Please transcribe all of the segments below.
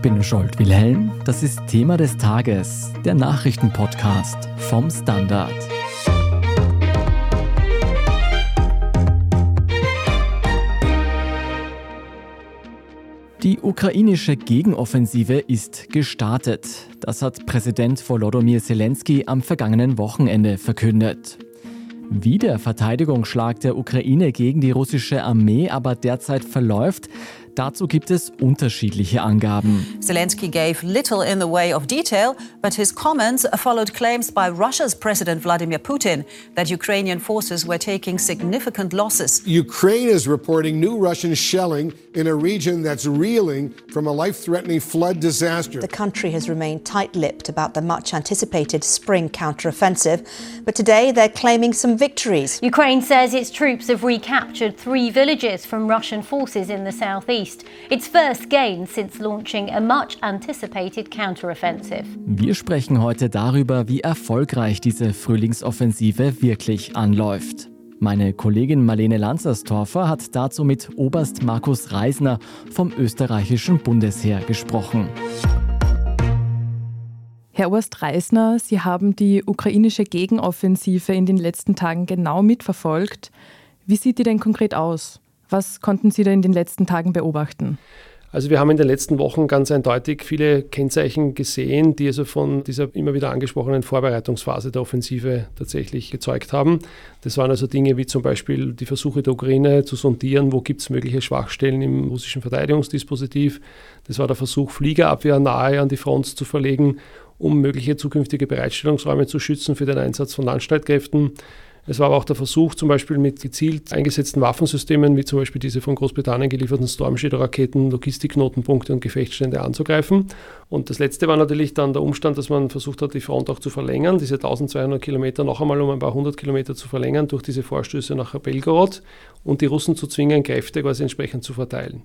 Ich bin Scholt Wilhelm. Das ist Thema des Tages, der Nachrichtenpodcast vom Standard. Die ukrainische Gegenoffensive ist gestartet. Das hat Präsident Volodymyr Zelensky am vergangenen Wochenende verkündet. Wie der Verteidigungsschlag der Ukraine gegen die russische Armee aber derzeit verläuft, Dazu gibt es unterschiedliche Angaben. Zelensky gave little in the way of detail, but his comments followed claims by Russia's President Vladimir Putin that Ukrainian forces were taking significant losses. Ukraine is reporting new Russian shelling in a region that's reeling from a life-threatening flood disaster. The country has remained tight-lipped about the much anticipated spring counteroffensive, but today they're claiming some victories. Ukraine says its troops have recaptured three villages from Russian forces in the southeast. East, its first gain since launching a much anticipated counteroffensive. Wir sprechen heute darüber, wie erfolgreich diese Frühlingsoffensive wirklich anläuft. Meine Kollegin Marlene Lanzerstorfer hat dazu mit Oberst Markus Reisner vom österreichischen Bundesheer gesprochen. Herr Oberst Reisner, Sie haben die ukrainische Gegenoffensive in den letzten Tagen genau mitverfolgt. Wie sieht die denn konkret aus? Was konnten Sie da in den letzten Tagen beobachten? Also wir haben in den letzten Wochen ganz eindeutig viele Kennzeichen gesehen, die also von dieser immer wieder angesprochenen Vorbereitungsphase der Offensive tatsächlich gezeugt haben. Das waren also Dinge wie zum Beispiel die Versuche der Ukraine zu sondieren, wo gibt es mögliche Schwachstellen im russischen Verteidigungsdispositiv. Das war der Versuch, Fliegerabwehr nahe an die Front zu verlegen, um mögliche zukünftige Bereitstellungsräume zu schützen für den Einsatz von Landstreitkräften. Es war aber auch der Versuch, zum Beispiel mit gezielt eingesetzten Waffensystemen, wie zum Beispiel diese von Großbritannien gelieferten Storm Shadow-Raketen, Logistikknotenpunkte und Gefechtsstände anzugreifen. Und das letzte war natürlich dann der Umstand, dass man versucht hat, die Front auch zu verlängern, diese 1200 Kilometer noch einmal um ein paar hundert Kilometer zu verlängern durch diese Vorstöße nach Belgorod und die Russen zu zwingen, Kräfte quasi entsprechend zu verteilen.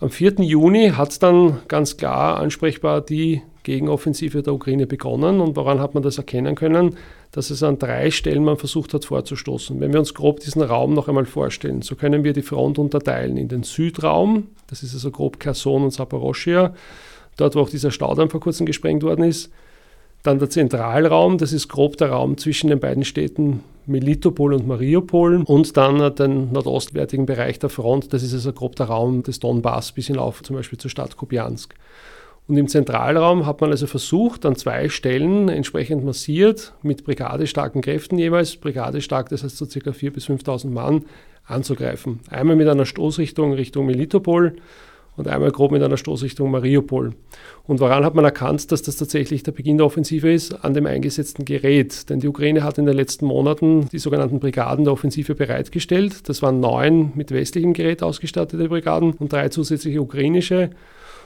Am 4. Juni hat es dann ganz klar ansprechbar die Gegenoffensive der Ukraine begonnen. Und woran hat man das erkennen können? Dass es an drei Stellen man versucht hat vorzustoßen. Wenn wir uns grob diesen Raum noch einmal vorstellen, so können wir die Front unterteilen in den Südraum, das ist also grob Kherson und Saporoschia, dort wo auch dieser Staudamm vor kurzem gesprengt worden ist. Dann der Zentralraum, das ist grob der Raum zwischen den beiden Städten Melitopol und Mariupol und dann den nordostwärtigen Bereich der Front, das ist also grob der Raum des Donbass bis hinauf zum Beispiel zur Stadt Kupiansk. Und im Zentralraum hat man also versucht, an zwei Stellen entsprechend massiert, mit brigadestarken Kräften jeweils, brigadestark, das heißt so ca. 4.000 bis 5.000 Mann, anzugreifen. Einmal mit einer Stoßrichtung Richtung Melitopol und einmal grob mit einer Stoßrichtung Mariupol. Und woran hat man erkannt, dass das tatsächlich der Beginn der Offensive ist? An dem eingesetzten Gerät. Denn die Ukraine hat in den letzten Monaten die sogenannten Brigaden der Offensive bereitgestellt. Das waren neun mit westlichem Gerät ausgestattete Brigaden und drei zusätzliche ukrainische.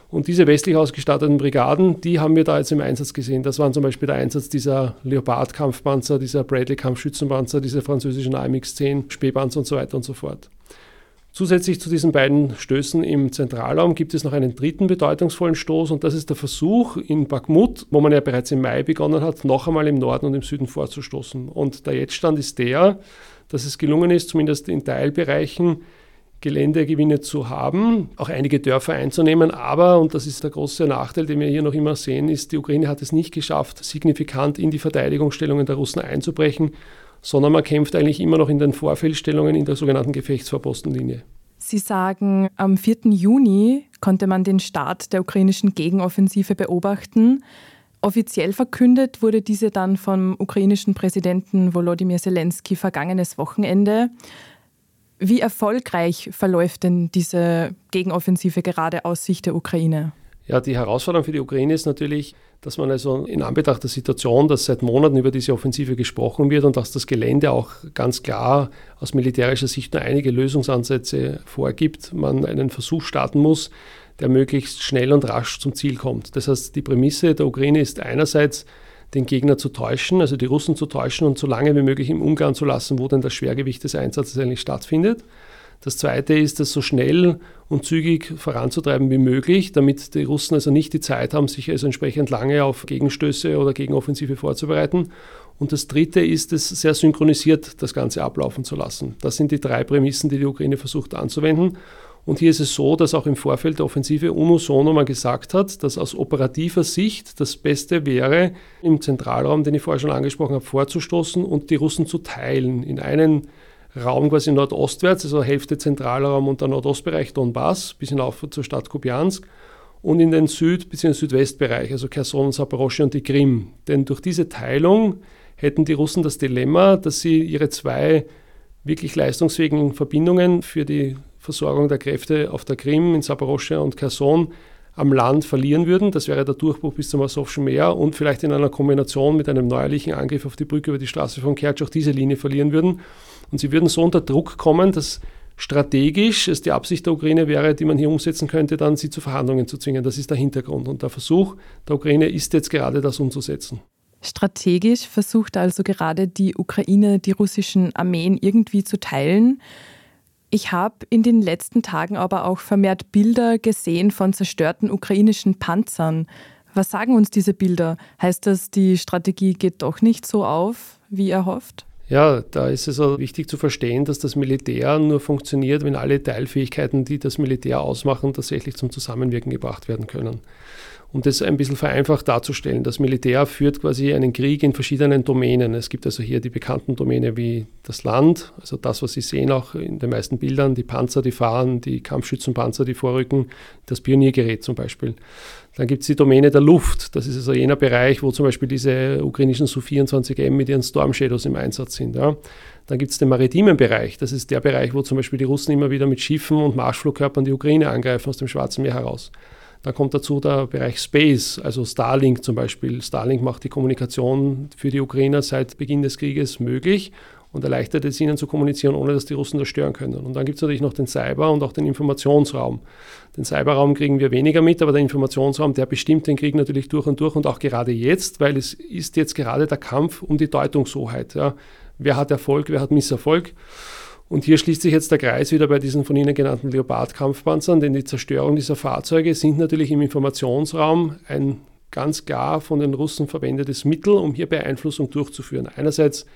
Und diese westlich ausgestatteten Brigaden, die haben wir da jetzt im Einsatz gesehen. Das waren zum Beispiel der Einsatz dieser Leopard-Kampfpanzer, dieser Bradley-Kampfschützenpanzer, diese französischen AMX-10 Spähpanzer und so weiter und so fort. Zusätzlich zu diesen beiden Stößen im Zentralraum gibt es noch einen dritten bedeutungsvollen Stoß und das ist der Versuch in Bakhmut, wo man ja bereits im Mai begonnen hat, noch einmal im Norden und im Süden vorzustoßen. Und der Jetztstand ist der, dass es gelungen ist, zumindest in Teilbereichen Geländegewinne zu haben, auch einige Dörfer einzunehmen. Aber, und das ist der große Nachteil, den wir hier noch immer sehen, ist, die Ukraine hat es nicht geschafft, signifikant in die Verteidigungsstellungen der Russen einzubrechen sondern man kämpft eigentlich immer noch in den Vorfeldstellungen in der sogenannten Gefechtsvorpostenlinie. Sie sagen, am 4. Juni konnte man den Start der ukrainischen Gegenoffensive beobachten. Offiziell verkündet wurde diese dann vom ukrainischen Präsidenten Volodymyr Zelensky vergangenes Wochenende. Wie erfolgreich verläuft denn diese Gegenoffensive gerade aus Sicht der Ukraine? Ja, die Herausforderung für die Ukraine ist natürlich, dass man also in Anbetracht der Situation, dass seit Monaten über diese Offensive gesprochen wird und dass das Gelände auch ganz klar aus militärischer Sicht nur einige Lösungsansätze vorgibt, man einen Versuch starten muss, der möglichst schnell und rasch zum Ziel kommt. Das heißt, die Prämisse der Ukraine ist einerseits, den Gegner zu täuschen, also die Russen zu täuschen und so lange wie möglich im Ungarn zu lassen, wo denn das Schwergewicht des Einsatzes eigentlich stattfindet. Das Zweite ist, das so schnell und zügig voranzutreiben wie möglich, damit die Russen also nicht die Zeit haben, sich also entsprechend lange auf Gegenstöße oder Gegenoffensive vorzubereiten. Und das Dritte ist, es sehr synchronisiert das Ganze ablaufen zu lassen. Das sind die drei Prämissen, die die Ukraine versucht anzuwenden. Und hier ist es so, dass auch im Vorfeld der Offensive unisono mal gesagt hat, dass aus operativer Sicht das Beste wäre, im Zentralraum, den ich vorher schon angesprochen habe, vorzustoßen und die Russen zu teilen in einen Raum quasi nordostwärts, also Hälfte Zentralraum und der Nordostbereich Donbass bis hinauf zur Stadt Kupiansk und in den Süd- bzw. Südwestbereich, also Kherson, Saporosche und die Krim. Denn durch diese Teilung hätten die Russen das Dilemma, dass sie ihre zwei wirklich leistungsfähigen Verbindungen für die Versorgung der Kräfte auf der Krim, in Saporosche und Kherson am Land verlieren würden. Das wäre der Durchbruch bis zum Asowschen Meer und vielleicht in einer Kombination mit einem neuerlichen Angriff auf die Brücke über die Straße von Kertsch auch diese Linie verlieren würden. Und sie würden so unter Druck kommen, dass strategisch es die Absicht der Ukraine wäre, die man hier umsetzen könnte, dann sie zu Verhandlungen zu zwingen. Das ist der Hintergrund. Und der Versuch der Ukraine ist jetzt gerade das umzusetzen. Strategisch versucht also gerade die Ukraine, die russischen Armeen irgendwie zu teilen. Ich habe in den letzten Tagen aber auch vermehrt Bilder gesehen von zerstörten ukrainischen Panzern. Was sagen uns diese Bilder? Heißt das, die Strategie geht doch nicht so auf, wie erhofft? Ja, da ist es auch wichtig zu verstehen, dass das Militär nur funktioniert, wenn alle Teilfähigkeiten, die das Militär ausmachen, tatsächlich zum Zusammenwirken gebracht werden können um das ein bisschen vereinfacht darzustellen. Das Militär führt quasi einen Krieg in verschiedenen Domänen. Es gibt also hier die bekannten Domäne wie das Land, also das, was Sie sehen auch in den meisten Bildern, die Panzer, die fahren, die Kampfschützenpanzer, die vorrücken, das Pioniergerät zum Beispiel. Dann gibt es die Domäne der Luft. Das ist also jener Bereich, wo zum Beispiel diese ukrainischen Su-24M mit ihren Storm Shadows im Einsatz sind. Ja. Dann gibt es den maritimen Bereich. Das ist der Bereich, wo zum Beispiel die Russen immer wieder mit Schiffen und Marschflugkörpern die Ukraine angreifen aus dem Schwarzen Meer heraus. Da kommt dazu der Bereich Space, also Starlink zum Beispiel. Starlink macht die Kommunikation für die Ukrainer seit Beginn des Krieges möglich und erleichtert es ihnen zu kommunizieren, ohne dass die Russen das stören können. Und dann gibt es natürlich noch den Cyber- und auch den Informationsraum. Den Cyberraum kriegen wir weniger mit, aber der Informationsraum, der bestimmt den Krieg natürlich durch und durch und auch gerade jetzt, weil es ist jetzt gerade der Kampf um die Deutungshoheit. Ja. Wer hat Erfolg, wer hat Misserfolg? Und hier schließt sich jetzt der Kreis wieder bei diesen von Ihnen genannten Leopard-Kampfpanzern, denn die Zerstörung dieser Fahrzeuge sind natürlich im Informationsraum ein ganz klar von den Russen verwendetes Mittel, um hier Beeinflussung durchzuführen. Einerseits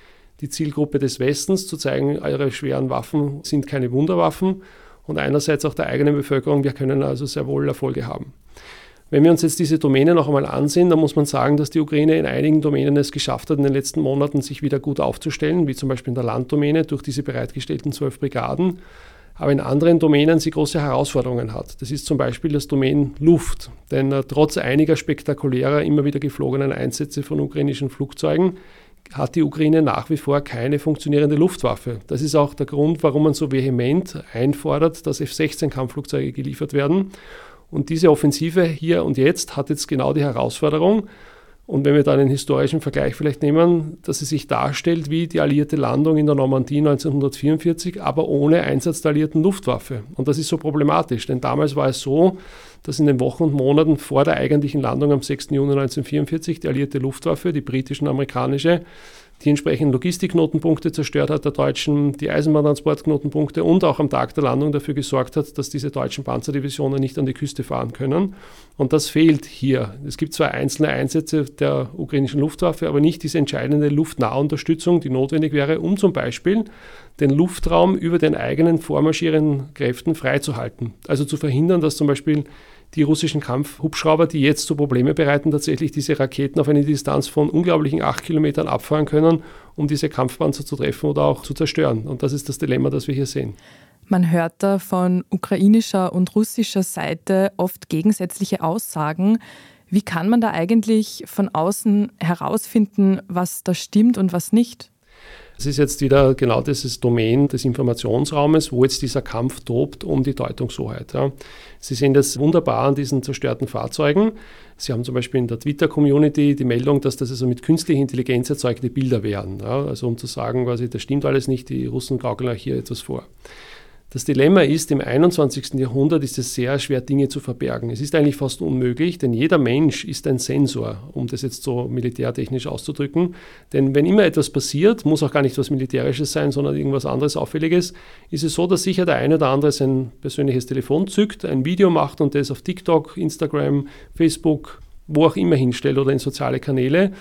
die Zielgruppe des Westens zu zeigen, eure schweren Waffen sind keine Wunderwaffen und einerseits auch der eigenen Bevölkerung, wir können also sehr wohl Erfolge haben. Wenn wir uns jetzt diese Domäne noch einmal ansehen, dann muss man sagen, dass die Ukraine in einigen Domänen es geschafft hat, in den letzten Monaten sich wieder gut aufzustellen, wie zum Beispiel in der Landdomäne durch diese bereitgestellten zwölf Brigaden. Aber in anderen Domänen sie große Herausforderungen hat. Das ist zum Beispiel das Domain Luft. Denn äh, trotz einiger spektakulärer, immer wieder geflogenen Einsätze von ukrainischen Flugzeugen hat die Ukraine nach wie vor keine funktionierende Luftwaffe. Das ist auch der Grund, warum man so vehement einfordert, dass F-16-Kampfflugzeuge geliefert werden. Und diese Offensive hier und jetzt hat jetzt genau die Herausforderung, und wenn wir dann einen historischen Vergleich vielleicht nehmen, dass sie sich darstellt wie die alliierte Landung in der Normandie 1944, aber ohne Einsatz der alliierten Luftwaffe. Und das ist so problematisch, denn damals war es so, dass in den Wochen und Monaten vor der eigentlichen Landung am 6. Juni 1944 die alliierte Luftwaffe, die britische und amerikanische, die entsprechenden Logistikknotenpunkte zerstört hat, der Deutschen die Eisenbahntransportknotenpunkte und auch am Tag der Landung dafür gesorgt hat, dass diese deutschen Panzerdivisionen nicht an die Küste fahren können. Und das fehlt hier. Es gibt zwar einzelne Einsätze der ukrainischen Luftwaffe, aber nicht diese entscheidende Luftnahunterstützung, die notwendig wäre, um zum Beispiel den Luftraum über den eigenen vormarschierenden Kräften freizuhalten. Also zu verhindern, dass zum Beispiel die russischen Kampfhubschrauber, die jetzt so Probleme bereiten, tatsächlich diese Raketen auf eine Distanz von unglaublichen acht Kilometern abfahren können, um diese Kampfpanzer zu treffen oder auch zu zerstören. Und das ist das Dilemma, das wir hier sehen. Man hört da von ukrainischer und russischer Seite oft gegensätzliche Aussagen. Wie kann man da eigentlich von außen herausfinden, was da stimmt und was nicht? Es ist jetzt wieder genau dieses Domain des Informationsraumes, wo jetzt dieser Kampf tobt um die Deutungshoheit. Ja. Sie sehen das wunderbar an diesen zerstörten Fahrzeugen. Sie haben zum Beispiel in der Twitter-Community die Meldung, dass das also mit künstlicher Intelligenz erzeugte Bilder wären. Ja. Also um zu sagen, quasi, das stimmt alles nicht, die Russen gaukeln euch hier etwas vor. Das Dilemma ist, im 21. Jahrhundert ist es sehr schwer, Dinge zu verbergen. Es ist eigentlich fast unmöglich, denn jeder Mensch ist ein Sensor, um das jetzt so militärtechnisch auszudrücken. Denn wenn immer etwas passiert, muss auch gar nicht was Militärisches sein, sondern irgendwas anderes Auffälliges, ist es so, dass sicher der eine oder andere sein persönliches Telefon zückt, ein Video macht und das auf TikTok, Instagram, Facebook, wo auch immer hinstellt oder in soziale Kanäle.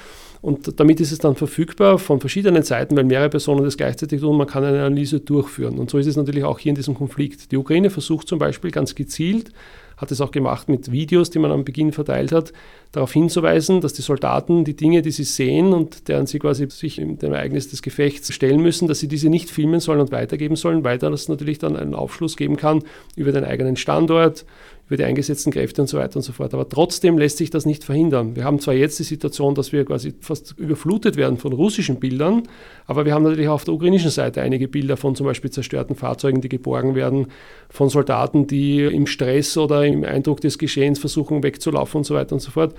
Und damit ist es dann verfügbar von verschiedenen Seiten, weil mehrere Personen das gleichzeitig tun. Man kann eine Analyse durchführen. Und so ist es natürlich auch hier in diesem Konflikt. Die Ukraine versucht zum Beispiel ganz gezielt, hat es auch gemacht mit Videos, die man am Beginn verteilt hat, darauf hinzuweisen, dass die Soldaten die Dinge, die sie sehen und deren sie quasi sich dem Ereignis des Gefechts stellen müssen, dass sie diese nicht filmen sollen und weitergeben sollen, weil das natürlich dann einen Aufschluss geben kann über den eigenen Standort, über die eingesetzten Kräfte und so weiter und so fort. Aber trotzdem lässt sich das nicht verhindern. Wir haben zwar jetzt die Situation, dass wir quasi fast überflutet werden von russischen Bildern, aber wir haben natürlich auch auf der ukrainischen Seite einige Bilder von zum Beispiel zerstörten Fahrzeugen, die geborgen werden, von Soldaten, die im Stress oder im Eindruck des Geschehens versuchen wegzulaufen und so weiter und so fort.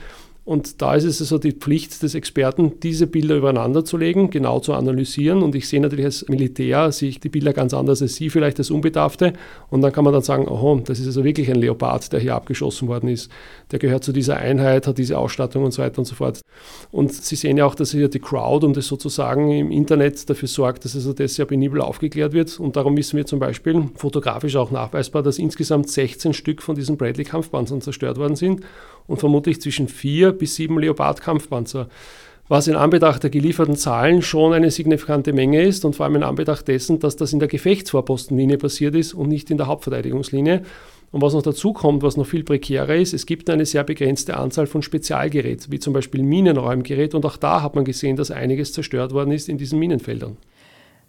Und da ist es also die Pflicht des Experten, diese Bilder übereinander zu legen, genau zu analysieren. Und ich sehe natürlich als Militär, sehe ich die Bilder ganz anders als Sie, vielleicht als Unbedarfte. Und dann kann man dann sagen, oh, das ist also wirklich ein Leopard, der hier abgeschossen worden ist. Der gehört zu dieser Einheit, hat diese Ausstattung und so weiter und so fort. Und Sie sehen ja auch, dass hier die Crowd und das sozusagen im Internet dafür sorgt, dass also das sehr penibel aufgeklärt wird. Und darum wissen wir zum Beispiel fotografisch auch nachweisbar, dass insgesamt 16 Stück von diesen Bradley-Kampfpanzern zerstört worden sind und vermutlich zwischen vier bis sieben Leopard-Kampfpanzer. Was in Anbetracht der gelieferten Zahlen schon eine signifikante Menge ist und vor allem in Anbetracht dessen, dass das in der Gefechtsvorpostenlinie passiert ist und nicht in der Hauptverteidigungslinie. Und was noch dazu kommt, was noch viel prekärer ist, es gibt eine sehr begrenzte Anzahl von Spezialgeräten, wie zum Beispiel Minenräumgerät. Und auch da hat man gesehen, dass einiges zerstört worden ist in diesen Minenfeldern.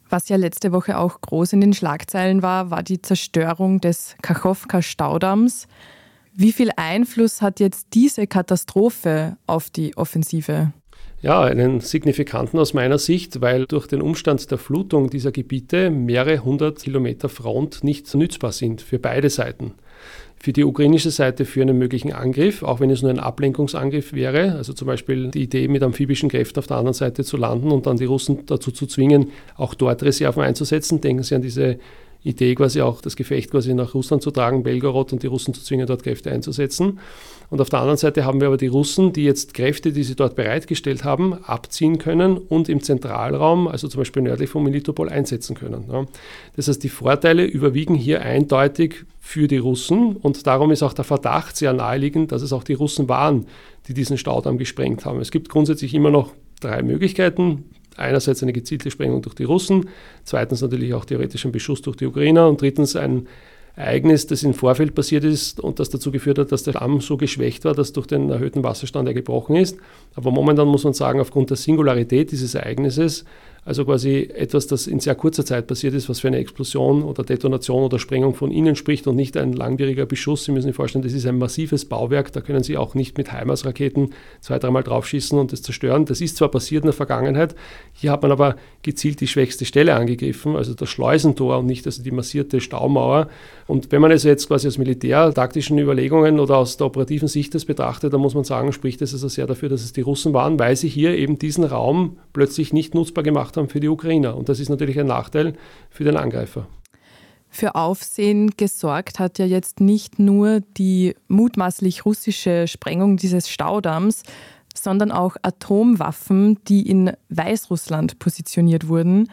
Was ja letzte Woche auch groß in den Schlagzeilen war, war die Zerstörung des Kachowka-Staudamms. Wie viel Einfluss hat jetzt diese Katastrophe auf die Offensive? Ja, einen signifikanten aus meiner Sicht, weil durch den Umstand der Flutung dieser Gebiete mehrere hundert Kilometer Front nicht nützbar sind für beide Seiten. Für die ukrainische Seite für einen möglichen Angriff, auch wenn es nur ein Ablenkungsangriff wäre, also zum Beispiel die Idee, mit amphibischen Kräften auf der anderen Seite zu landen und dann die Russen dazu zu zwingen, auch dort Reserven einzusetzen. Denken Sie an diese Idee, quasi auch das Gefecht quasi nach Russland zu tragen, Belgorod und die Russen zu zwingen, dort Kräfte einzusetzen. Und auf der anderen Seite haben wir aber die Russen, die jetzt Kräfte, die sie dort bereitgestellt haben, abziehen können und im Zentralraum, also zum Beispiel nördlich von Melitopol, einsetzen können. Das heißt, die Vorteile überwiegen hier eindeutig für die Russen und darum ist auch der Verdacht sehr naheliegend, dass es auch die Russen waren, die diesen Staudamm gesprengt haben. Es gibt grundsätzlich immer noch drei Möglichkeiten. Einerseits eine gezielte Sprengung durch die Russen, zweitens natürlich auch theoretischen Beschuss durch die Ukrainer und drittens ein Ereignis, das im Vorfeld passiert ist und das dazu geführt hat, dass der Damm so geschwächt war, dass durch den erhöhten Wasserstand er gebrochen ist. Aber momentan muss man sagen, aufgrund der Singularität dieses Ereignisses also quasi etwas, das in sehr kurzer Zeit passiert ist, was für eine Explosion oder Detonation oder Sprengung von innen spricht und nicht ein langwieriger Beschuss. Sie müssen sich vorstellen, das ist ein massives Bauwerk, da können Sie auch nicht mit HIMARS-Raketen zwei, dreimal draufschießen und das zerstören. Das ist zwar passiert in der Vergangenheit, hier hat man aber gezielt die schwächste Stelle angegriffen, also das Schleusentor und nicht also die massierte Staumauer. Und wenn man es jetzt quasi aus militärtaktischen Überlegungen oder aus der operativen Sicht das betrachtet, dann muss man sagen, spricht es also sehr dafür, dass es die Russen waren, weil sie hier eben diesen Raum plötzlich nicht nutzbar gemacht gemacht haben für die Ukrainer. Und das ist natürlich ein Nachteil für den Angreifer. Für Aufsehen gesorgt hat ja jetzt nicht nur die mutmaßlich russische Sprengung dieses Staudamms, sondern auch Atomwaffen, die in Weißrussland positioniert wurden.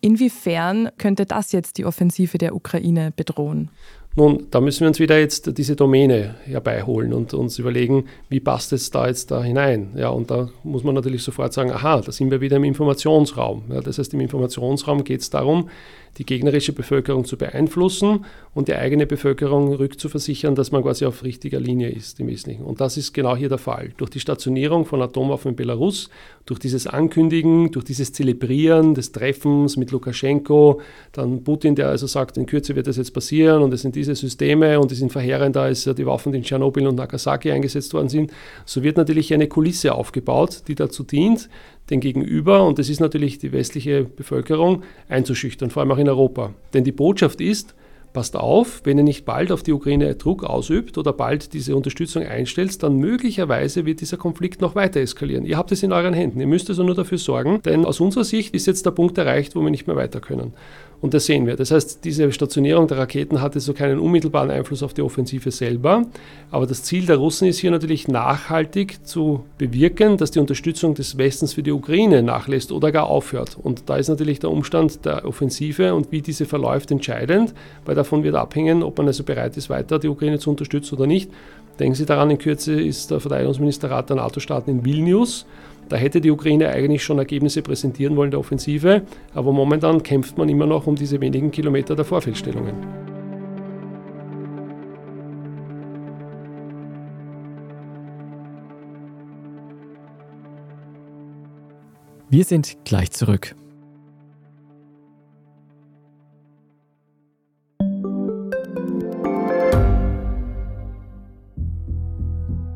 Inwiefern könnte das jetzt die Offensive der Ukraine bedrohen? Nun, da müssen wir uns wieder jetzt diese Domäne herbeiholen und uns überlegen, wie passt es da jetzt da hinein? Ja, und da muss man natürlich sofort sagen, aha, da sind wir wieder im Informationsraum. Ja, das heißt, im Informationsraum geht es darum, die gegnerische Bevölkerung zu beeinflussen und die eigene Bevölkerung rückzuversichern, dass man quasi auf richtiger Linie ist im Wesentlichen. Und das ist genau hier der Fall. Durch die Stationierung von Atomwaffen in Belarus, durch dieses Ankündigen, durch dieses Zelebrieren des Treffens mit Lukaschenko, dann Putin, der also sagt, in Kürze wird das jetzt passieren und es sind diese Systeme und es sind verheerender als die Waffen, die in Tschernobyl und Nagasaki eingesetzt worden sind, so wird natürlich eine Kulisse aufgebaut, die dazu dient, den Gegenüber, und das ist natürlich die westliche Bevölkerung, einzuschüchtern, vor allem auch in Europa. Denn die Botschaft ist, passt auf, wenn ihr nicht bald auf die Ukraine Druck ausübt oder bald diese Unterstützung einstellt, dann möglicherweise wird dieser Konflikt noch weiter eskalieren. Ihr habt es in euren Händen, ihr müsst also nur dafür sorgen, denn aus unserer Sicht ist jetzt der Punkt erreicht, wo wir nicht mehr weiter können. Und das sehen wir. Das heißt, diese Stationierung der Raketen hatte so keinen unmittelbaren Einfluss auf die Offensive selber. Aber das Ziel der Russen ist hier natürlich nachhaltig zu bewirken, dass die Unterstützung des Westens für die Ukraine nachlässt oder gar aufhört. Und da ist natürlich der Umstand der Offensive und wie diese verläuft entscheidend, weil davon wird abhängen, ob man also bereit ist, weiter die Ukraine zu unterstützen oder nicht. Denken Sie daran, in Kürze ist der Verteidigungsministerrat der NATO-Staaten in Vilnius. Da hätte die Ukraine eigentlich schon Ergebnisse präsentieren wollen der Offensive, aber momentan kämpft man immer noch um diese wenigen Kilometer der Vorfeldstellungen. Wir sind gleich zurück.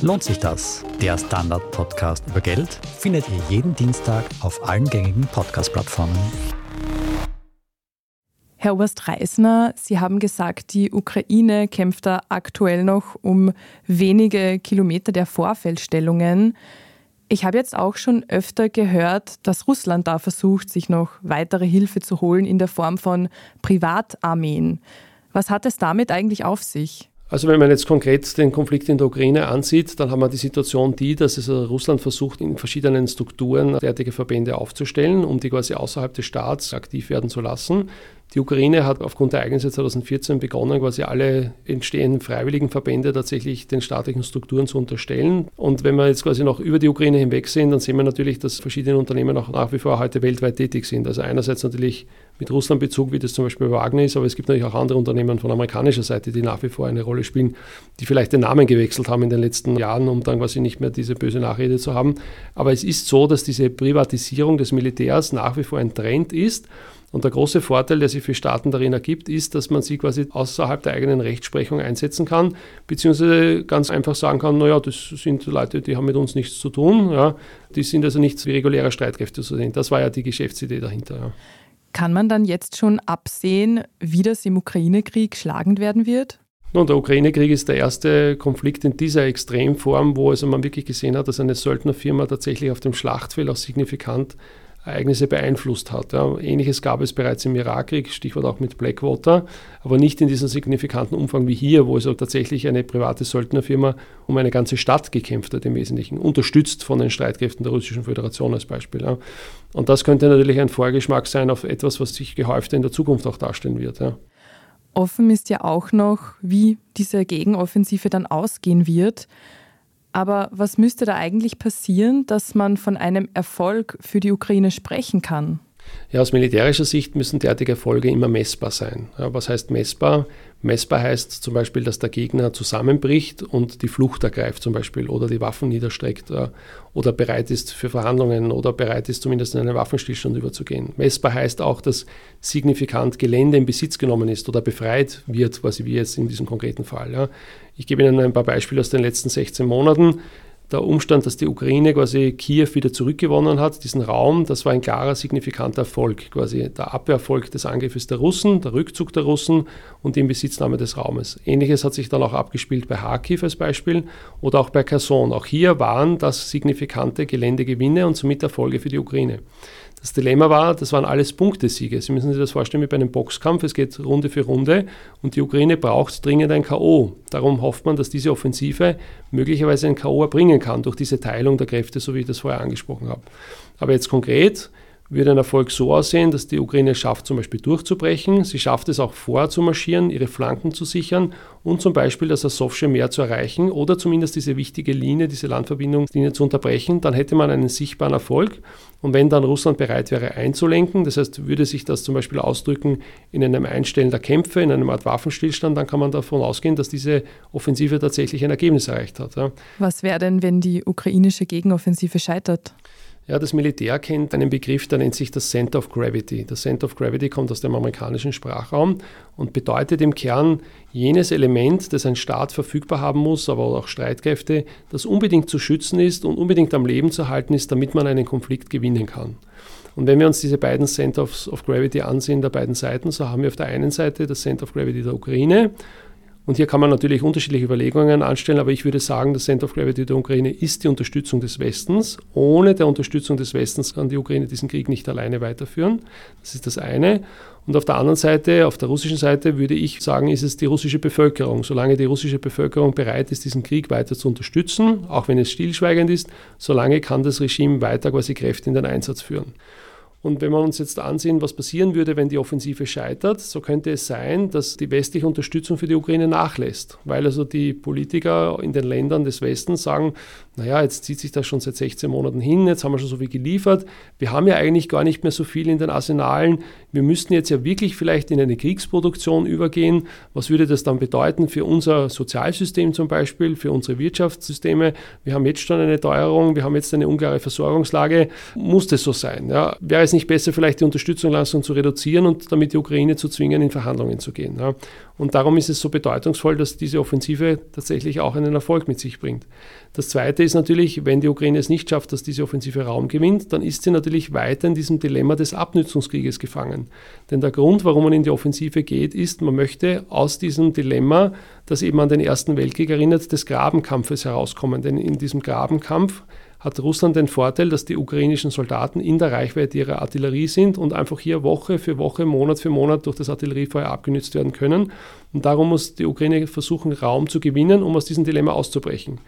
Lohnt sich das? Der Standard-Podcast über Geld findet ihr jeden Dienstag auf allen gängigen Podcast-Plattformen. Herr Oberst Reisner, Sie haben gesagt, die Ukraine kämpft da aktuell noch um wenige Kilometer der Vorfeldstellungen. Ich habe jetzt auch schon öfter gehört, dass Russland da versucht, sich noch weitere Hilfe zu holen in der Form von Privatarmeen. Was hat es damit eigentlich auf sich? Also wenn man jetzt konkret den Konflikt in der Ukraine ansieht, dann haben wir die Situation die, dass es Russland versucht, in verschiedenen Strukturen derartige Verbände aufzustellen, um die quasi außerhalb des Staats aktiv werden zu lassen. Die Ukraine hat aufgrund der Ereignisse 2014 begonnen, quasi alle entstehenden freiwilligen Verbände tatsächlich den staatlichen Strukturen zu unterstellen. Und wenn wir jetzt quasi noch über die Ukraine hinweg sehen, dann sehen wir natürlich, dass verschiedene Unternehmen auch nach wie vor heute weltweit tätig sind. Also einerseits natürlich mit Russland-Bezug, wie das zum Beispiel Wagner ist, aber es gibt natürlich auch andere Unternehmen von amerikanischer Seite, die nach wie vor eine Rolle spielen, die vielleicht den Namen gewechselt haben in den letzten Jahren, um dann quasi nicht mehr diese böse Nachrede zu haben. Aber es ist so, dass diese Privatisierung des Militärs nach wie vor ein Trend ist. Und der große Vorteil, der sich für Staaten darin ergibt, ist, dass man sie quasi außerhalb der eigenen Rechtsprechung einsetzen kann, beziehungsweise ganz einfach sagen kann, naja, das sind Leute, die haben mit uns nichts zu tun, ja, die sind also nicht wie reguläre Streitkräfte zu sehen. Das war ja die Geschäftsidee dahinter. Ja. Kann man dann jetzt schon absehen, wie das im Ukraine-Krieg schlagend werden wird? Nun, der Ukraine-Krieg ist der erste Konflikt in dieser Extremform, wo also man wirklich gesehen hat, dass eine Söldnerfirma tatsächlich auf dem Schlachtfeld auch signifikant Ereignisse beeinflusst hat. Ja. Ähnliches gab es bereits im Irakkrieg, Stichwort auch mit Blackwater, aber nicht in diesem signifikanten Umfang wie hier, wo es auch tatsächlich eine private Söldnerfirma um eine ganze Stadt gekämpft hat im Wesentlichen, unterstützt von den Streitkräften der Russischen Föderation als Beispiel. Ja. Und das könnte natürlich ein Vorgeschmack sein auf etwas, was sich gehäuft in der Zukunft auch darstellen wird. Ja. Offen ist ja auch noch, wie diese Gegenoffensive dann ausgehen wird. Aber was müsste da eigentlich passieren, dass man von einem Erfolg für die Ukraine sprechen kann? Ja, aus militärischer Sicht müssen derartige Erfolge immer messbar sein. Was heißt messbar? Messbar heißt zum Beispiel, dass der Gegner zusammenbricht und die Flucht ergreift zum Beispiel oder die Waffen niederstreckt äh, oder bereit ist für Verhandlungen oder bereit ist zumindest in einen Waffenstillstand überzugehen. Messbar heißt auch, dass signifikant Gelände in Besitz genommen ist oder befreit wird, quasi wie jetzt in diesem konkreten Fall. Ich gebe Ihnen ein paar Beispiele aus den letzten 16 Monaten der Umstand, dass die Ukraine quasi Kiew wieder zurückgewonnen hat, diesen Raum, das war ein klarer, signifikanter Erfolg, quasi der Abwehrerfolg des Angriffes der Russen, der Rückzug der Russen und die Inbesitznahme des Raumes. Ähnliches hat sich dann auch abgespielt bei Kharkiv als Beispiel oder auch bei Kherson. Auch hier waren das signifikante Geländegewinne und somit Erfolge für die Ukraine. Das Dilemma war, das waren alles Punktesiege. Sie müssen sich das vorstellen wie bei einem Boxkampf. Es geht Runde für Runde und die Ukraine braucht dringend ein K.O. Darum hofft man, dass diese Offensive möglicherweise ein K.O. erbringen kann durch diese Teilung der Kräfte, so wie ich das vorher angesprochen habe. Aber jetzt konkret, würde ein Erfolg so aussehen, dass die Ukraine schafft, zum Beispiel durchzubrechen. Sie schafft es auch vorzumarschieren, ihre Flanken zu sichern und zum Beispiel das Asowsche Meer zu erreichen oder zumindest diese wichtige Linie, diese Landverbindungslinie zu unterbrechen. Dann hätte man einen sichtbaren Erfolg. Und wenn dann Russland bereit wäre einzulenken, das heißt, würde sich das zum Beispiel ausdrücken in einem Einstellen der Kämpfe, in einem Art Waffenstillstand, dann kann man davon ausgehen, dass diese Offensive tatsächlich ein Ergebnis erreicht hat. Was wäre denn, wenn die ukrainische Gegenoffensive scheitert? Ja, das Militär kennt einen Begriff, der nennt sich das Center of Gravity. Das Center of Gravity kommt aus dem amerikanischen Sprachraum und bedeutet im Kern jenes Element, das ein Staat verfügbar haben muss, aber auch Streitkräfte, das unbedingt zu schützen ist und unbedingt am Leben zu halten ist, damit man einen Konflikt gewinnen kann. Und wenn wir uns diese beiden Center of Gravity ansehen, der beiden Seiten, so haben wir auf der einen Seite das Center of Gravity der Ukraine und hier kann man natürlich unterschiedliche Überlegungen anstellen, aber ich würde sagen, das Center of Gravity der Ukraine ist die Unterstützung des Westens. Ohne der Unterstützung des Westens kann die Ukraine diesen Krieg nicht alleine weiterführen. Das ist das eine. Und auf der anderen Seite, auf der russischen Seite, würde ich sagen, ist es die russische Bevölkerung. Solange die russische Bevölkerung bereit ist, diesen Krieg weiter zu unterstützen, auch wenn es stillschweigend ist, solange kann das Regime weiter quasi Kräfte in den Einsatz führen. Und wenn wir uns jetzt ansehen, was passieren würde, wenn die Offensive scheitert, so könnte es sein, dass die westliche Unterstützung für die Ukraine nachlässt, weil also die Politiker in den Ländern des Westens sagen, naja, jetzt zieht sich das schon seit 16 Monaten hin, jetzt haben wir schon so viel geliefert, wir haben ja eigentlich gar nicht mehr so viel in den Arsenalen, wir müssten jetzt ja wirklich vielleicht in eine Kriegsproduktion übergehen. Was würde das dann bedeuten für unser Sozialsystem zum Beispiel, für unsere Wirtschaftssysteme? Wir haben jetzt schon eine Teuerung, wir haben jetzt eine unklare Versorgungslage. Muss das so sein? Ja? Wäre es nicht besser, vielleicht die Unterstützungsleistung zu reduzieren und damit die Ukraine zu zwingen, in Verhandlungen zu gehen? Ja? Und darum ist es so bedeutungsvoll, dass diese Offensive tatsächlich auch einen Erfolg mit sich bringt. Das Zweite ist natürlich, wenn die Ukraine es nicht schafft, dass diese Offensive Raum gewinnt, dann ist sie natürlich weiter in diesem Dilemma des Abnützungskrieges gefangen. Denn der Grund, warum man in die Offensive geht, ist, man möchte aus diesem Dilemma, das eben an den Ersten Weltkrieg erinnert, des Grabenkampfes herauskommen. Denn in diesem Grabenkampf hat Russland den Vorteil, dass die ukrainischen Soldaten in der Reichweite ihrer Artillerie sind und einfach hier Woche für Woche, Monat für Monat durch das Artilleriefeuer abgenützt werden können. Und darum muss die Ukraine versuchen, Raum zu gewinnen, um aus diesem Dilemma auszubrechen.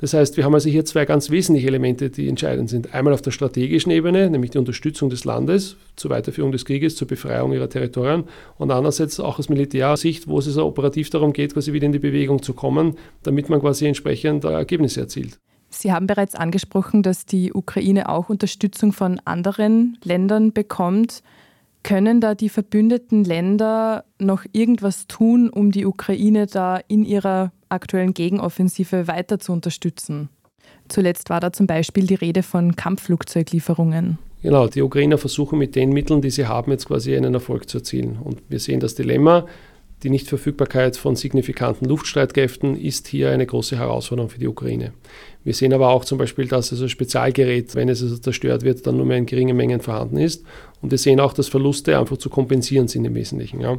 Das heißt, wir haben also hier zwei ganz wesentliche Elemente, die entscheidend sind. Einmal auf der strategischen Ebene, nämlich die Unterstützung des Landes zur Weiterführung des Krieges, zur Befreiung ihrer Territorien und andererseits auch aus Militärsicht, wo es also operativ darum geht, quasi wieder in die Bewegung zu kommen, damit man quasi entsprechend Ergebnisse erzielt. Sie haben bereits angesprochen, dass die Ukraine auch Unterstützung von anderen Ländern bekommt. Können da die verbündeten Länder noch irgendwas tun, um die Ukraine da in ihrer aktuellen Gegenoffensive weiter zu unterstützen? Zuletzt war da zum Beispiel die Rede von Kampfflugzeuglieferungen. Genau, die Ukrainer versuchen mit den Mitteln, die sie haben, jetzt quasi einen Erfolg zu erzielen. Und wir sehen das Dilemma, die Nichtverfügbarkeit von signifikanten Luftstreitkräften ist hier eine große Herausforderung für die Ukraine. Wir sehen aber auch zum Beispiel, dass also Spezialgerät, wenn es also zerstört wird, dann nur mehr in geringen Mengen vorhanden ist. Und wir sehen auch, dass Verluste einfach zu kompensieren sind im Wesentlichen. Ja.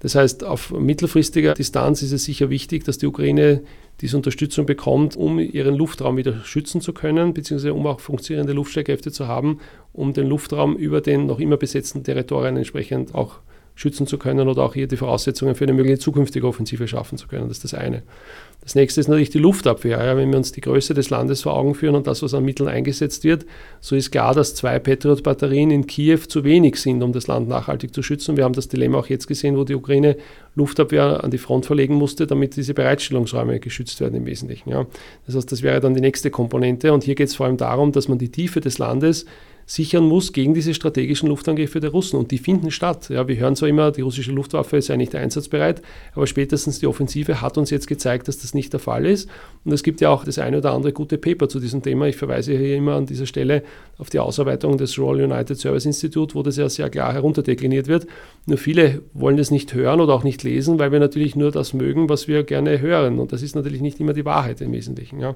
Das heißt, auf mittelfristiger Distanz ist es sicher wichtig, dass die Ukraine diese Unterstützung bekommt, um ihren Luftraum wieder schützen zu können, beziehungsweise um auch funktionierende Luftstreitkräfte zu haben, um den Luftraum über den noch immer besetzten Territorien entsprechend auch schützen zu können oder auch hier die Voraussetzungen für eine mögliche zukünftige Offensive schaffen zu können. Das ist das eine. Das nächste ist natürlich die Luftabwehr. Ja, wenn wir uns die Größe des Landes vor Augen führen und das, was an Mitteln eingesetzt wird, so ist klar, dass zwei Patriot-Batterien in Kiew zu wenig sind, um das Land nachhaltig zu schützen. Wir haben das Dilemma auch jetzt gesehen, wo die Ukraine Luftabwehr an die Front verlegen musste, damit diese Bereitstellungsräume geschützt werden im Wesentlichen. Ja. Das heißt, das wäre dann die nächste Komponente. Und hier geht es vor allem darum, dass man die Tiefe des Landes sichern muss gegen diese strategischen Luftangriffe der Russen. Und die finden statt. Ja, wir hören zwar immer, die russische Luftwaffe sei nicht einsatzbereit, aber spätestens die Offensive hat uns jetzt gezeigt, dass das nicht der Fall ist. Und es gibt ja auch das eine oder andere gute Paper zu diesem Thema. Ich verweise hier immer an dieser Stelle auf die Ausarbeitung des Royal United Service Institute, wo das ja sehr klar herunterdekliniert wird. Nur viele wollen das nicht hören oder auch nicht lesen, weil wir natürlich nur das mögen, was wir gerne hören. Und das ist natürlich nicht immer die Wahrheit im Wesentlichen. Ja.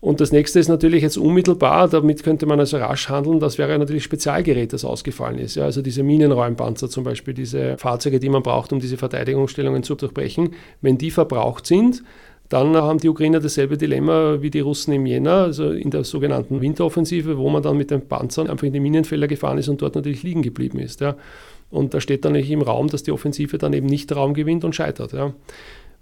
Und das nächste ist natürlich jetzt unmittelbar, damit könnte man also rasch handeln, das wäre natürlich Spezialgerät, das ausgefallen ist. Ja, also diese Minenräumpanzer zum Beispiel, diese Fahrzeuge, die man braucht, um diese Verteidigungsstellungen zu durchbrechen, wenn die verbraucht sind, Dann haben die Ukrainer dasselbe Dilemma wie die Russen im Jänner, also in der sogenannten Winteroffensive, wo man dann mit den Panzern einfach in die Minenfelder gefahren ist und dort natürlich liegen geblieben ist. Ja. Und da steht dann nicht im Raum, dass die Offensive dann eben nicht Raum gewinnt und scheitert. Ja.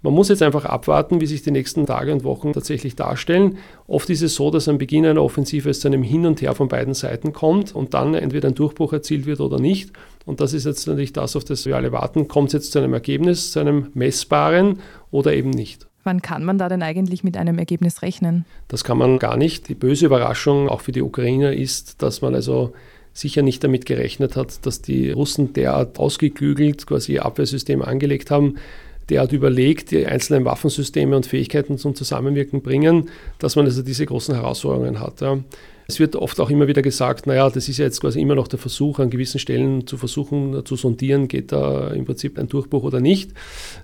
Man muss jetzt einfach abwarten, wie sich die nächsten Tage und Wochen tatsächlich darstellen. Oft ist es so, dass am Beginn einer Offensive es zu einem Hin und Her von beiden Seiten kommt und dann entweder ein Durchbruch erzielt wird oder nicht. Und das ist jetzt natürlich das, auf das wir alle warten. Kommt es jetzt zu einem Ergebnis, zu einem messbaren oder eben nicht? Wann kann man da denn eigentlich mit einem Ergebnis rechnen? Das kann man gar nicht. Die böse Überraschung auch für die Ukrainer ist, dass man also sicher nicht damit gerechnet hat, dass die Russen derart ausgeklügelt quasi ihr Abwehrsystem angelegt haben, derart überlegt die einzelnen Waffensysteme und Fähigkeiten zum Zusammenwirken bringen, dass man also diese großen Herausforderungen hat. Ja. Es wird oft auch immer wieder gesagt, naja, das ist ja jetzt quasi immer noch der Versuch, an gewissen Stellen zu versuchen zu sondieren, geht da im Prinzip ein Durchbruch oder nicht.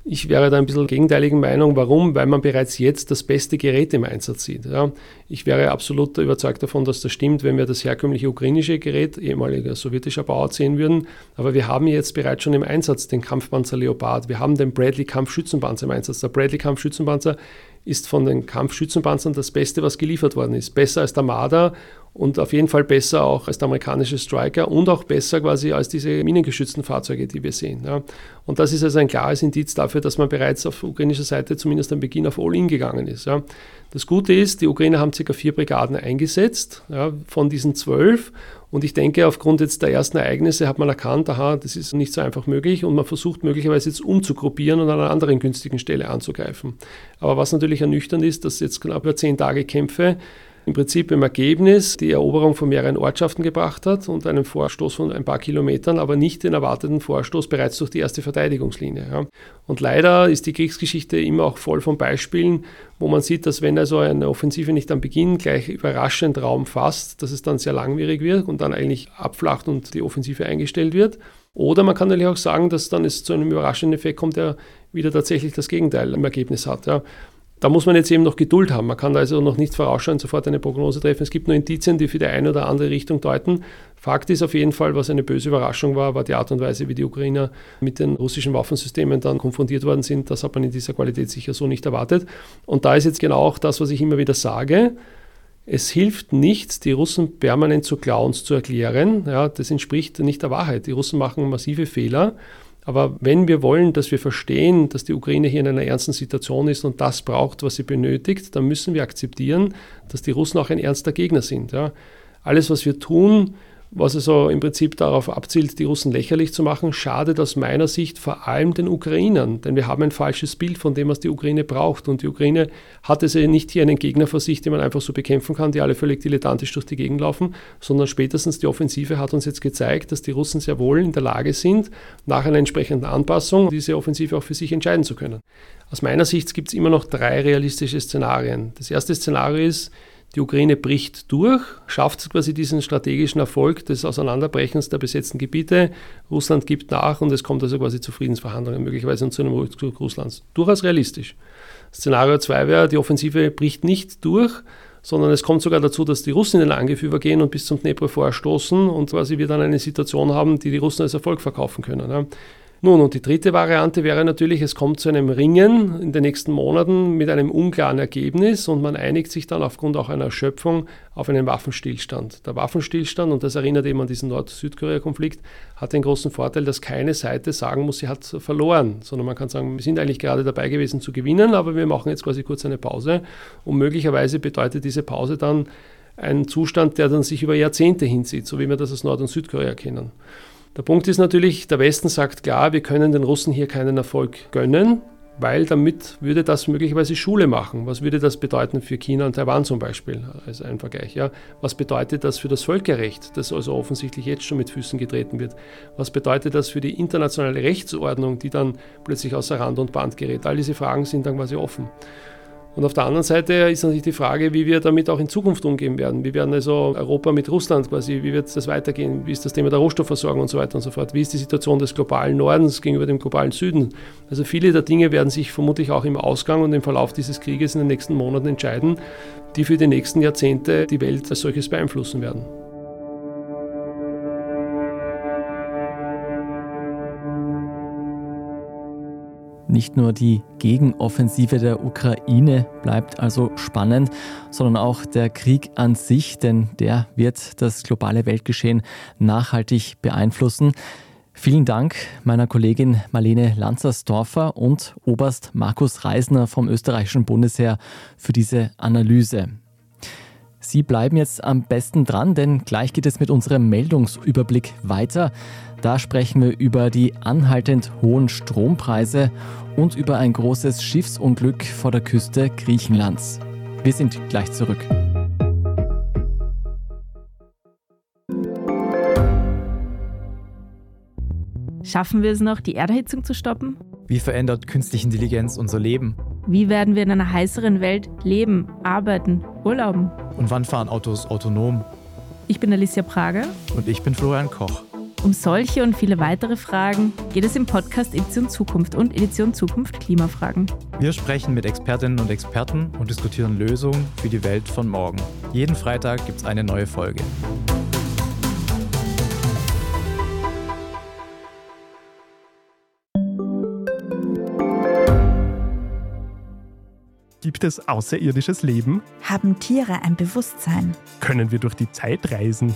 Ich wäre da ein bisschen gegenteiligen Meinung. Warum? Weil man bereits jetzt das beste Gerät im Einsatz sieht. Ja. Ich wäre absolut überzeugt davon, dass das stimmt, wenn wir das herkömmliche ukrainische Gerät, ehemaliger sowjetischer Bauart, sehen würden. Aber wir haben jetzt bereits schon im Einsatz den Kampfpanzer Leopard. Wir haben den Bradley Kampfschützenpanzer im Einsatz. Der Bradley Kampfschützenpanzer ist von den Kampfschützenpanzern das Beste, was geliefert worden ist. Besser als der Marder und auf jeden Fall besser auch als der amerikanische Striker und auch besser quasi als diese minengeschützten Fahrzeuge, die wir sehen. Ja. Und das ist also ein klares Indiz dafür, dass man bereits auf ukrainischer Seite zumindest am Beginn auf All-In gegangen ist. Ja. Das Gute ist, die Ukrainer haben ca. vier Brigaden eingesetzt ja, von diesen zwölf und ich denke, aufgrund jetzt der ersten Ereignisse hat man erkannt, aha, das ist nicht so einfach möglich und man versucht möglicherweise jetzt umzugruppieren und an einer anderen günstigen Stelle anzugreifen. Aber was natürlich ernüchternd ist, dass jetzt knapp über zehn Tage Kämpfe im Prinzip im Ergebnis die Eroberung von mehreren Ortschaften gebracht hat und einen Vorstoß von ein paar Kilometern, aber nicht den erwarteten Vorstoß bereits durch die erste Verteidigungslinie. Ja. Und leider ist die Kriegsgeschichte immer auch voll von Beispielen, wo man sieht, dass wenn also eine Offensive nicht am Beginn gleich überraschend Raum fasst, dass es dann sehr langwierig wird und dann eigentlich abflacht und die Offensive eingestellt wird. Oder man kann natürlich auch sagen, dass dann es zu einem überraschenden Effekt kommt, der wieder tatsächlich das Gegenteil im Ergebnis hat. Ja. Da muss man jetzt eben noch Geduld haben. Man kann da also noch nicht vorausschauen, sofort eine Prognose treffen. Es gibt nur Indizien, die für die eine oder andere Richtung deuten. Fakt ist auf jeden Fall, was eine böse Überraschung war, war die Art und Weise, wie die Ukrainer mit den russischen Waffensystemen dann konfrontiert worden sind. Das hat man in dieser Qualität sicher so nicht erwartet. Und da ist jetzt genau auch das, was ich immer wieder sage. Es hilft nichts, die Russen permanent zu Clowns zu erklären. Ja, das entspricht nicht der Wahrheit. Die Russen machen massive Fehler. Aber wenn wir wollen, dass wir verstehen, dass die Ukraine hier in einer ernsten Situation ist und das braucht, was sie benötigt, dann müssen wir akzeptieren, dass die Russen auch ein ernster Gegner sind. Ja. Alles, was wir tun, was also im Prinzip darauf abzielt, die Russen lächerlich zu machen, schadet aus meiner Sicht vor allem den Ukrainern. Denn wir haben ein falsches Bild von dem, was die Ukraine braucht. Und die Ukraine hat es ja nicht hier einen Gegner vor sich, den man einfach so bekämpfen kann, die alle völlig dilettantisch durch die Gegend laufen, sondern spätestens die Offensive hat uns jetzt gezeigt, dass die Russen sehr wohl in der Lage sind, nach einer entsprechenden Anpassung diese Offensive auch für sich entscheiden zu können. Aus meiner Sicht gibt es immer noch drei realistische Szenarien. Das erste Szenario ist, die Ukraine bricht durch, schafft quasi diesen strategischen Erfolg des Auseinanderbrechens der besetzten Gebiete. Russland gibt nach und es kommt also quasi zu Friedensverhandlungen möglicherweise und zu einem Rückzug Russlands. Durchaus realistisch. Szenario 2 wäre, die Offensive bricht nicht durch, sondern es kommt sogar dazu, dass die Russen in den Angriff übergehen und bis zum Dnepr vorstoßen und quasi wir dann eine Situation haben, die die Russen als Erfolg verkaufen können. Nun, und die dritte Variante wäre natürlich, es kommt zu einem Ringen in den nächsten Monaten mit einem unklaren Ergebnis und man einigt sich dann aufgrund auch einer Erschöpfung auf einen Waffenstillstand. Der Waffenstillstand, und das erinnert eben an diesen Nord-Südkorea-Konflikt, hat den großen Vorteil, dass keine Seite sagen muss, sie hat verloren, sondern man kann sagen, wir sind eigentlich gerade dabei gewesen zu gewinnen, aber wir machen jetzt quasi kurz eine Pause und möglicherweise bedeutet diese Pause dann einen Zustand, der dann sich über Jahrzehnte hinzieht, so wie wir das aus Nord- und Südkorea kennen. Der Punkt ist natürlich, der Westen sagt klar, wir können den Russen hier keinen Erfolg gönnen, weil damit würde das möglicherweise Schule machen. Was würde das bedeuten für China und Taiwan zum Beispiel als ein Vergleich? Ja? Was bedeutet das für das Völkerrecht, das also offensichtlich jetzt schon mit Füßen getreten wird? Was bedeutet das für die internationale Rechtsordnung, die dann plötzlich außer Rand und Band gerät? All diese Fragen sind dann quasi offen. Und auf der anderen Seite ist natürlich die Frage, wie wir damit auch in Zukunft umgehen werden. Wie werden also Europa mit Russland quasi, wie wird das weitergehen? Wie ist das Thema der Rohstoffversorgung und so weiter und so fort? Wie ist die Situation des globalen Nordens gegenüber dem globalen Süden? Also viele der Dinge werden sich vermutlich auch im Ausgang und im Verlauf dieses Krieges in den nächsten Monaten entscheiden, die für die nächsten Jahrzehnte die Welt als solches beeinflussen werden. Nicht nur die Gegenoffensive der Ukraine bleibt also spannend, sondern auch der Krieg an sich, denn der wird das globale Weltgeschehen nachhaltig beeinflussen. Vielen Dank meiner Kollegin Marlene Lanzersdorfer und Oberst Markus Reisner vom österreichischen Bundesheer für diese Analyse. Sie bleiben jetzt am besten dran, denn gleich geht es mit unserem Meldungsüberblick weiter. Da sprechen wir über die anhaltend hohen Strompreise und über ein großes Schiffsunglück vor der Küste Griechenlands. Wir sind gleich zurück. Schaffen wir es noch, die Erderhitzung zu stoppen? Wie verändert künstliche Intelligenz unser Leben? Wie werden wir in einer heißeren Welt leben, arbeiten, urlauben? Und wann fahren Autos autonom? Ich bin Alicia Prager. Und ich bin Florian Koch. Um solche und viele weitere Fragen geht es im Podcast Edition Zukunft und Edition Zukunft Klimafragen. Wir sprechen mit Expertinnen und Experten und diskutieren Lösungen für die Welt von morgen. Jeden Freitag gibt es eine neue Folge. Gibt es außerirdisches Leben? Haben Tiere ein Bewusstsein? Können wir durch die Zeit reisen?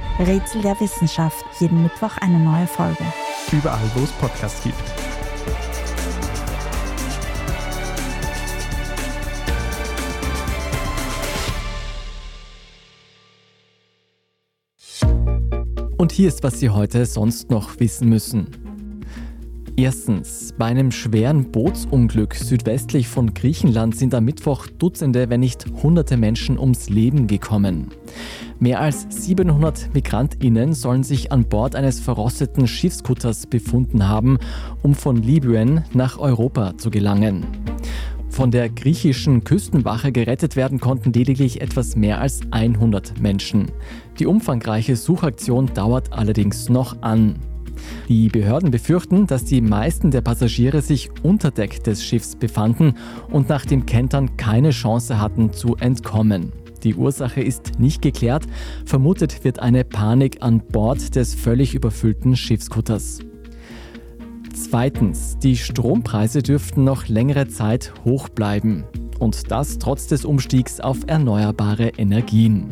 Rätsel der Wissenschaft, jeden Mittwoch eine neue Folge. Überall, wo es Podcasts gibt. Und hier ist, was Sie heute sonst noch wissen müssen. Erstens, bei einem schweren Bootsunglück südwestlich von Griechenland sind am Mittwoch Dutzende, wenn nicht Hunderte Menschen ums Leben gekommen. Mehr als 700 Migrantinnen sollen sich an Bord eines verrosteten Schiffskutters befunden haben, um von Libyen nach Europa zu gelangen. Von der griechischen Küstenwache gerettet werden konnten lediglich etwas mehr als 100 Menschen. Die umfangreiche Suchaktion dauert allerdings noch an. Die Behörden befürchten, dass die meisten der Passagiere sich unter Deck des Schiffs befanden und nach dem Kentern keine Chance hatten zu entkommen. Die Ursache ist nicht geklärt. Vermutet wird eine Panik an Bord des völlig überfüllten Schiffskutters. Zweitens, die Strompreise dürften noch längere Zeit hoch bleiben. Und das trotz des Umstiegs auf erneuerbare Energien.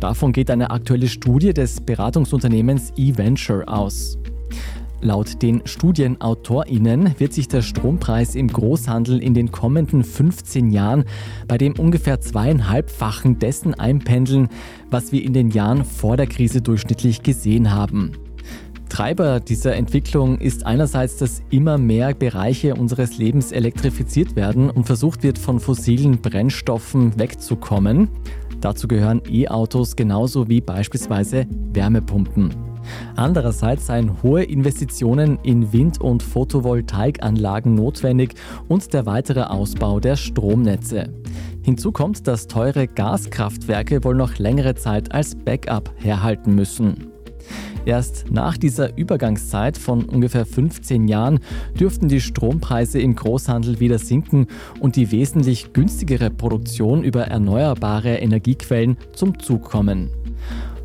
Davon geht eine aktuelle Studie des Beratungsunternehmens eVenture aus. Laut den StudienautorInnen wird sich der Strompreis im Großhandel in den kommenden 15 Jahren bei dem ungefähr zweieinhalbfachen dessen einpendeln, was wir in den Jahren vor der Krise durchschnittlich gesehen haben. Treiber dieser Entwicklung ist einerseits, dass immer mehr Bereiche unseres Lebens elektrifiziert werden und versucht wird, von fossilen Brennstoffen wegzukommen. Dazu gehören E-Autos genauso wie beispielsweise Wärmepumpen. Andererseits seien hohe Investitionen in Wind- und Photovoltaikanlagen notwendig und der weitere Ausbau der Stromnetze. Hinzu kommt, dass teure Gaskraftwerke wohl noch längere Zeit als Backup herhalten müssen. Erst nach dieser Übergangszeit von ungefähr 15 Jahren dürften die Strompreise im Großhandel wieder sinken und die wesentlich günstigere Produktion über erneuerbare Energiequellen zum Zug kommen.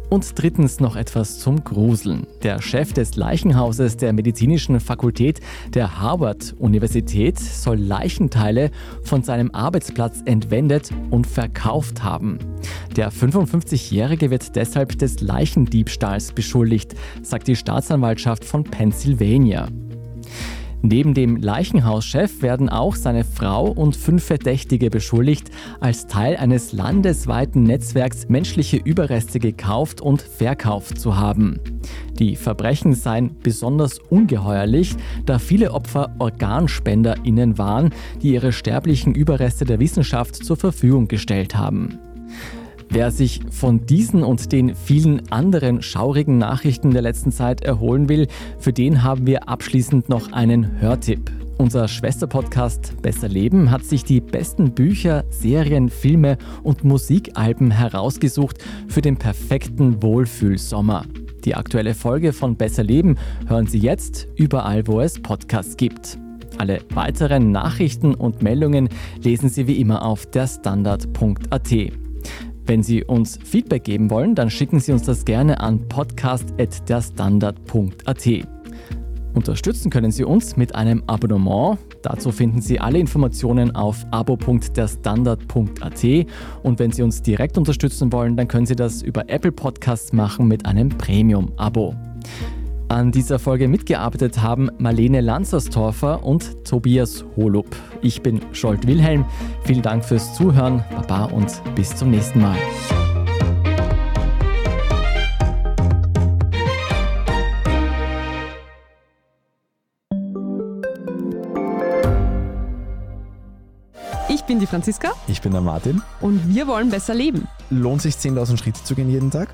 Und drittens noch etwas zum Gruseln. Der Chef des Leichenhauses der medizinischen Fakultät der Harvard-Universität soll Leichenteile von seinem Arbeitsplatz entwendet und verkauft haben. Der 55-Jährige wird deshalb des Leichendiebstahls beschuldigt, sagt die Staatsanwaltschaft von Pennsylvania. Neben dem Leichenhauschef werden auch seine Frau und fünf Verdächtige beschuldigt, als Teil eines landesweiten Netzwerks menschliche Überreste gekauft und verkauft zu haben. Die Verbrechen seien besonders ungeheuerlich, da viele Opfer OrganspenderInnen waren, die ihre sterblichen Überreste der Wissenschaft zur Verfügung gestellt haben. Wer sich von diesen und den vielen anderen schaurigen Nachrichten der letzten Zeit erholen will, für den haben wir abschließend noch einen Hörtipp. Unser Schwesterpodcast Besser Leben hat sich die besten Bücher, Serien, Filme und Musikalben herausgesucht für den perfekten Wohlfühlsommer. Die aktuelle Folge von Besser Leben hören Sie jetzt überall, wo es Podcasts gibt. Alle weiteren Nachrichten und Meldungen lesen Sie wie immer auf derstandard.at. Wenn Sie uns Feedback geben wollen, dann schicken Sie uns das gerne an podcast.derstandard.at. Unterstützen können Sie uns mit einem Abonnement. Dazu finden Sie alle Informationen auf abo.derstandard.at und wenn Sie uns direkt unterstützen wollen, dann können Sie das über Apple Podcasts machen mit einem Premium-Abo. An dieser Folge mitgearbeitet haben Marlene Lanzerstorfer und Tobias Holub. Ich bin Scholt Wilhelm. Vielen Dank fürs Zuhören. Baba und bis zum nächsten Mal. Ich bin die Franziska. Ich bin der Martin. Und wir wollen besser leben. Lohnt sich 10.000 Schritte zu gehen jeden Tag?